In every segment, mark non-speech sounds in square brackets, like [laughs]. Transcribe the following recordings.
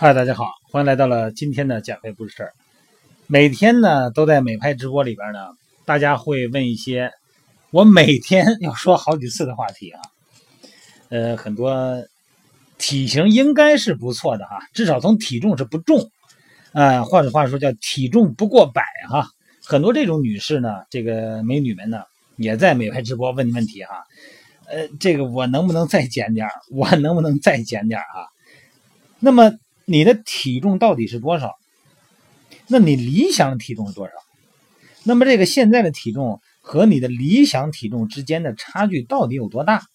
嗨，大家好，欢迎来到了今天的减肥故事。每天呢都在美拍直播里边呢，大家会问一些我每天 [laughs] 要说好几次的话题啊。呃，很多体型应该是不错的哈，至少从体重是不重，啊，换句话说叫体重不过百哈。很多这种女士呢，这个美女们呢，也在美拍直播问问题哈。呃，这个我能不能再减点我能不能再减点啊？那么。你的体重到底是多少？那你理想体重是多少？那么这个现在的体重和你的理想体重之间的差距到底有多大？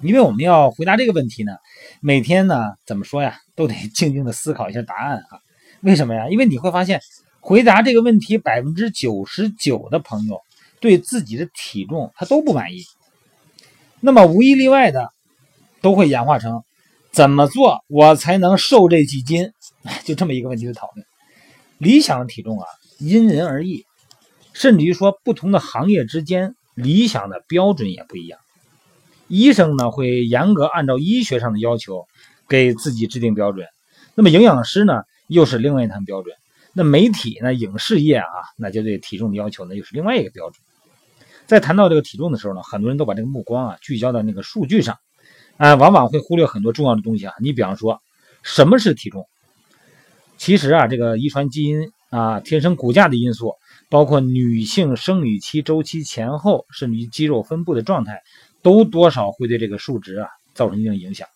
因为我们要回答这个问题呢，每天呢怎么说呀，都得 [laughs] 静静的思考一下答案啊。为什么呀？因为你会发现，回答这个问题百分之九十九的朋友对自己的体重他都不满意，那么无一例外的都会演化成。怎么做我才能瘦这几斤？[laughs] 就这么一个问题的讨论。理想的体重啊，因人而异，甚至于说不同的行业之间理想的标准也不一样。医生呢会严格按照医学上的要求给自己制定标准，那么营养师呢又是另外一套标准。那媒体呢影视业啊，那就对体重的要求呢又是另外一个标准。在谈到这个体重的时候呢，很多人都把这个目光啊聚焦到那个数据上。啊，往往会忽略很多重要的东西啊。你比方说，什么是体重？其实啊，这个遗传基因啊、天生骨架的因素，包括女性生理期周期前后，甚至于肌肉分布的状态，都多少会对这个数值啊造成一定影响。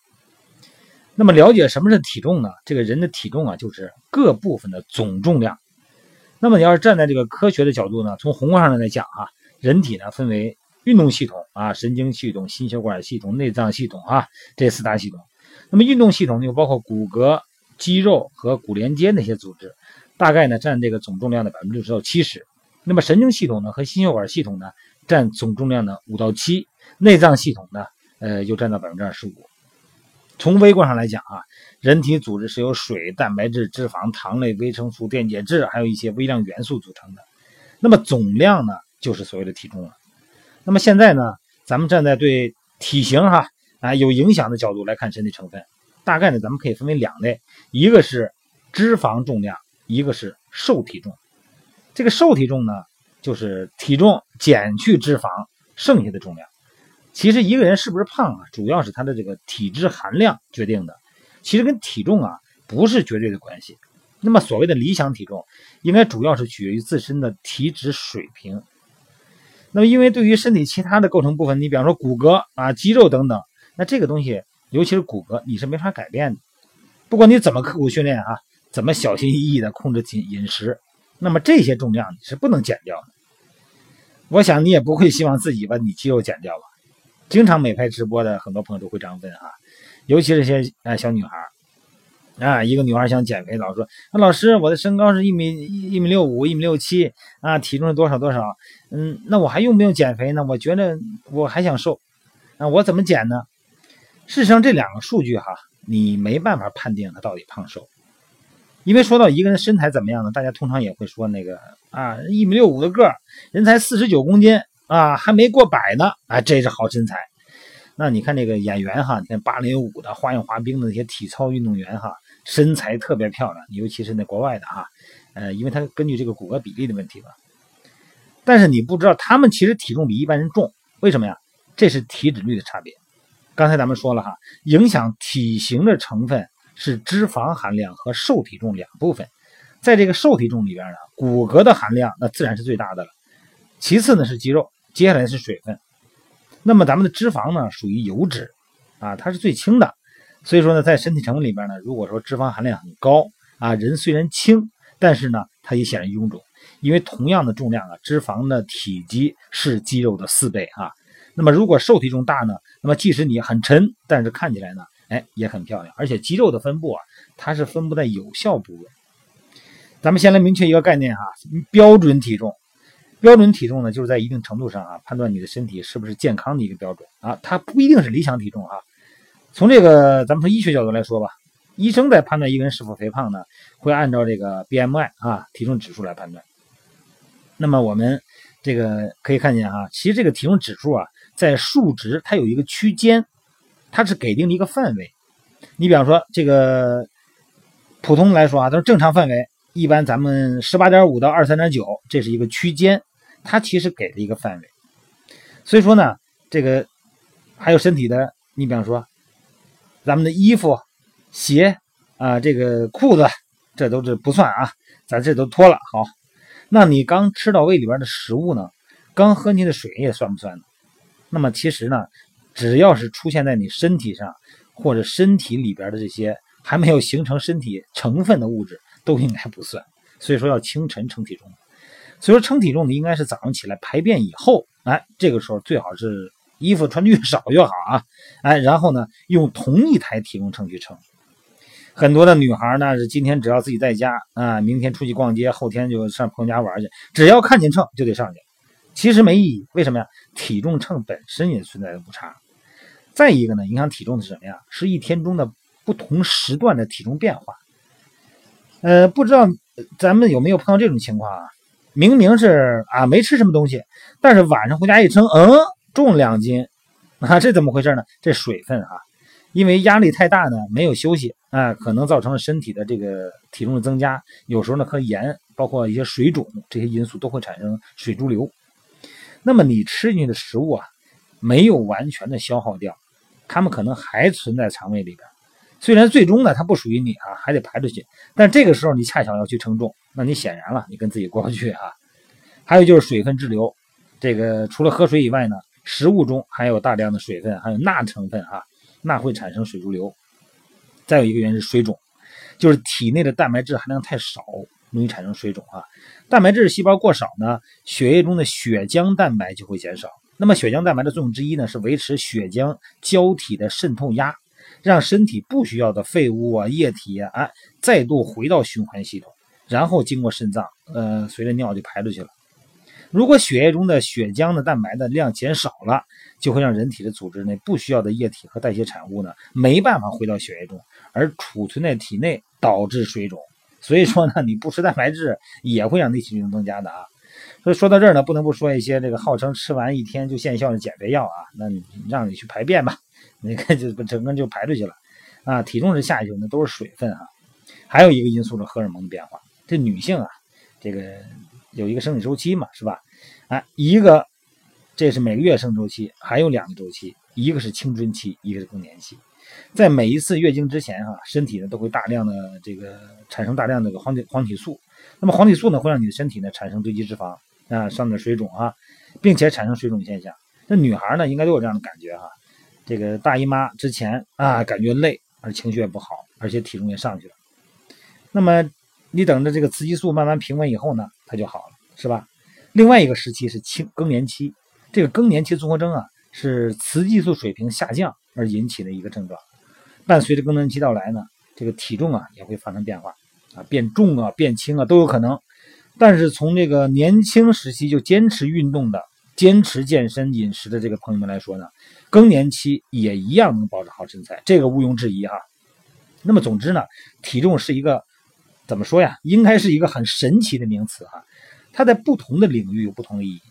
那么，了解什么是体重呢？这个人的体重啊，就是各部分的总重量。那么，你要是站在这个科学的角度呢，从宏观上来讲啊，人体呢分为。运动系统啊，神经系统、心血管系统、内脏系统啊，这四大系统。那么运动系统又包括骨骼、肌肉和骨连接那些组织，大概呢占这个总重量的百分之六十到七十。那么神经系统呢和心血管系统呢占总重量的五到七，内脏系统呢呃又占到百分之二十五。从微观上来讲啊，人体组织是由水、蛋白质、脂肪、糖类、维生素、电解质，还有一些微量元素组成的。那么总量呢就是所谓的体重了。那么现在呢，咱们站在对体型哈啊有影响的角度来看身体成分，大概呢咱们可以分为两类，一个是脂肪重量，一个是瘦体重。这个瘦体重呢，就是体重减去脂肪剩下的重量。其实一个人是不是胖啊，主要是他的这个体脂含量决定的，其实跟体重啊不是绝对的关系。那么所谓的理想体重，应该主要是取决于自身的体脂水平。那么，因为对于身体其他的构成部分，你比方说骨骼啊、肌肉等等，那这个东西，尤其是骨骼，你是没法改变的。不管你怎么刻苦训练啊，怎么小心翼翼的控制饮饮食，那么这些重量你是不能减掉的。我想你也不会希望自己把你肌肉减掉吧？经常美拍直播的很多朋友都会这样问啊，尤其是些啊小女孩。啊，一个女孩想减肥，老说：“那老师，我的身高是一米一米六五，一米六七啊，体重是多少多少？嗯，那我还用不用减肥呢？我觉得我还想瘦，那我怎么减呢？事实上，这两个数据哈，你没办法判定他到底胖瘦，因为说到一个人身材怎么样呢？大家通常也会说那个啊，一米六五的个儿，人才四十九公斤啊，还没过百呢，啊，这是好身材。那你看那个演员哈，你看芭蕾舞的、花样滑冰的那些体操运动员哈。”身材特别漂亮，尤其是那国外的哈，呃，因为他根据这个骨骼比例的问题吧。但是你不知道，他们其实体重比一般人重，为什么呀？这是体脂率的差别。刚才咱们说了哈，影响体型的成分是脂肪含量和瘦体重两部分。在这个瘦体重里边呢，骨骼的含量那自然是最大的了，其次呢是肌肉，接下来是水分。那么咱们的脂肪呢，属于油脂啊，它是最轻的。所以说呢，在身体成分里边呢，如果说脂肪含量很高啊，人虽然轻，但是呢，它也显得臃肿，因为同样的重量啊，脂肪的体积是肌肉的四倍啊。那么如果瘦体重大呢，那么即使你很沉，但是看起来呢，哎，也很漂亮。而且肌肉的分布啊，它是分布在有效部位。咱们先来明确一个概念哈，标准体重，标准体重呢，就是在一定程度上啊，判断你的身体是不是健康的一个标准啊，它不一定是理想体重啊。从这个咱们从医学角度来说吧，医生在判断一个人是否肥胖呢，会按照这个 BMI 啊体重指数来判断。那么我们这个可以看见啊，其实这个体重指数啊，在数值它有一个区间，它是给定的一个范围。你比方说这个普通来说啊，都是正常范围。一般咱们十八点五到二三点九，这是一个区间，它其实给了一个范围。所以说呢，这个还有身体的，你比方说咱们的衣服、鞋啊，这个裤子，这都是不算啊，咱这都脱了。好，那你刚吃到胃里边的食物呢？刚喝进的水也算不算呢？那么其实呢，只要是出现在你身体上或者身体里边的这些还没有形成身体成分的物质。都应该不算，所以说要清晨称体重。所以说称体重的，应该是早上起来排便以后，哎，这个时候最好是衣服穿的越少越好啊，哎，然后呢，用同一台体重秤去称。很多的女孩呢是今天只要自己在家啊，明天出去逛街，后天就上朋友家玩去，只要看见秤就得上去，其实没意义。为什么呀？体重秤本身也存在着误差。再一个呢，影响体重的是什么呀？是一天中的不同时段的体重变化。呃，不知道咱们有没有碰到这种情况啊？明明是啊没吃什么东西，但是晚上回家一称，嗯，重两斤，[laughs] 啊，这怎么回事呢？这水分啊，因为压力太大呢，没有休息啊，可能造成了身体的这个体重的增加。有时候呢，和盐，包括一些水肿这些因素都会产生水潴留。那么你吃进去的食物啊，没有完全的消耗掉，它们可能还存在肠胃里边。虽然最终呢，它不属于你啊，还得排出去，但这个时候你恰巧要去称重，那你显然了，你跟自己过不去啊。还有就是水分滞留，这个除了喝水以外呢，食物中含有大量的水分，还有钠成分啊，钠会产生水潴留。再有一个原因是水肿，就是体内的蛋白质含量太少，容易产生水肿啊。蛋白质细胞过少呢，血液中的血浆蛋白就会减少。那么血浆蛋白的作用之一呢，是维持血浆胶体的渗透压。让身体不需要的废物啊、液体啊，再度回到循环系统，然后经过肾脏，呃，随着尿就排出去了。如果血液中的血浆的蛋白的量减少了，就会让人体的组织内不需要的液体和代谢产物呢，没办法回到血液中，而储存在体内，导致水肿。所以说呢，你不吃蛋白质也会让内体重增加的啊。所以说到这儿呢，不能不说一些这个号称吃完一天就见效的减肥药啊，那你让你去排便吧。你看，就整个就排出去了，啊，体重是下去，那都是水分啊。还有一个因素是荷尔蒙的变化。这女性啊，这个有一个生理周期嘛，是吧？哎，一个这是每个月生周期，还有两个周期，一个是青春期，一个是更年期。在每一次月经之前哈，身体呢都会大量的这个产生大量的个黄体黄体素。那么黄体素呢，会让你的身体呢产生堆积脂肪啊，上面水肿啊，并且产生水肿现象。那女孩呢，应该都有这样的感觉哈。这个大姨妈之前啊，感觉累，而情绪也不好，而且体重也上去了。那么你等着这个雌激素慢慢平稳以后呢，它就好了，是吧？另外一个时期是青更年期，这个更年期综合征啊，是雌激素水平下降而引起的一个症状。伴随着更年期到来呢，这个体重啊也会发生变化啊，变重啊、变轻啊都有可能。但是从这个年轻时期就坚持运动的。坚持健身饮食的这个朋友们来说呢，更年期也一样能保持好身材，这个毋庸置疑哈。那么总之呢，体重是一个怎么说呀？应该是一个很神奇的名词哈。它在不同的领域有不同的意义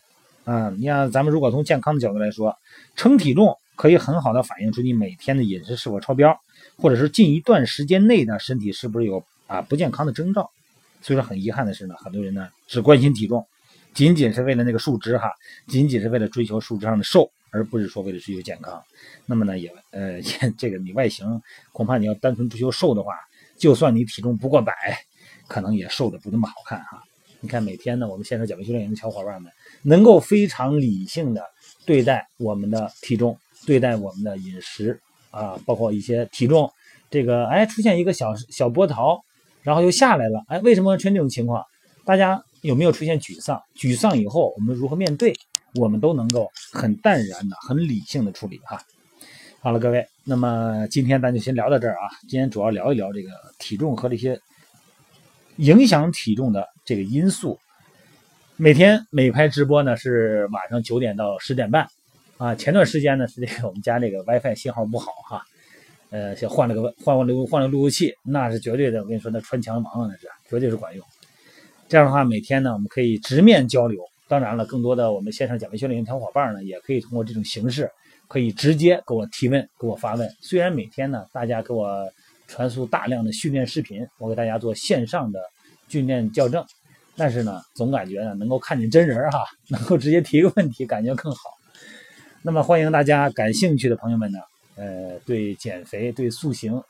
啊。你像咱们如果从健康的角度来说，称体重可以很好的反映出你每天的饮食是否超标，或者是近一段时间内呢身体是不是有啊不健康的征兆。所以说很遗憾的是呢，很多人呢只关心体重。仅仅是为了那个数值哈，仅仅是为了追求数值上的瘦，而不是说为了追求健康。那么呢，也呃，[laughs] 这个你外形恐怕你要单纯追求瘦的话，就算你体重不过百，可能也瘦的不那么好看哈。你看每天呢，我们线上减肥训练营的小伙伴们能够非常理性的对待我们的体重，对待我们的饮食啊，包括一些体重这个哎出现一个小小波涛，然后又下来了，哎，为什么出现这种情况？大家。有没有出现沮丧？沮丧以后，我们如何面对？我们都能够很淡然的、很理性的处理哈。好了，各位，那么今天咱就先聊到这儿啊。今天主要聊一聊这个体重和这些影响体重的这个因素。每天美拍直播呢是晚上九点到十点半啊。前段时间呢是这个我们家这个 WiFi 信号不好哈，呃，先换了个换换了换了路由器，那是绝对的。我跟你说，那穿墙王啊，那是绝对是管用。这样的话，每天呢，我们可以直面交流。当然了，更多的我们线上减肥训练营小伙伴呢，也可以通过这种形式，可以直接给我提问，给我发问。虽然每天呢，大家给我传输大量的训练视频，我给大家做线上的训练校正。但是呢，总感觉呢能够看见真人哈，能够直接提个问题，感觉更好。那么欢迎大家感兴趣的朋友们呢，呃，对减肥、对塑形，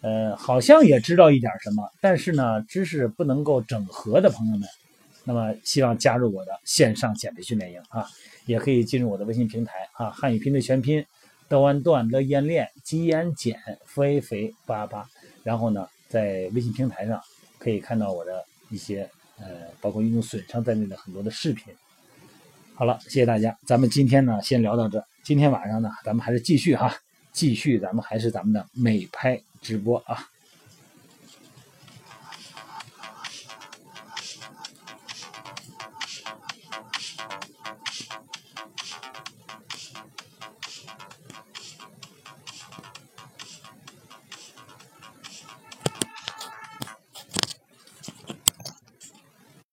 呃，好像也知道一点什么，但是呢，知识不能够整合的朋友们，那么希望加入我的线上减肥训练营啊，也可以进入我的微信平台啊，汉语拼对全拼，道安段乐燕练肌安减肥肥八八，然后呢，在微信平台上可以看到我的一些。呃，包括运动损伤在内的很多的视频。好了，谢谢大家，咱们今天呢先聊到这。今天晚上呢，咱们还是继续哈，继续咱们还是咱们的美拍直播啊。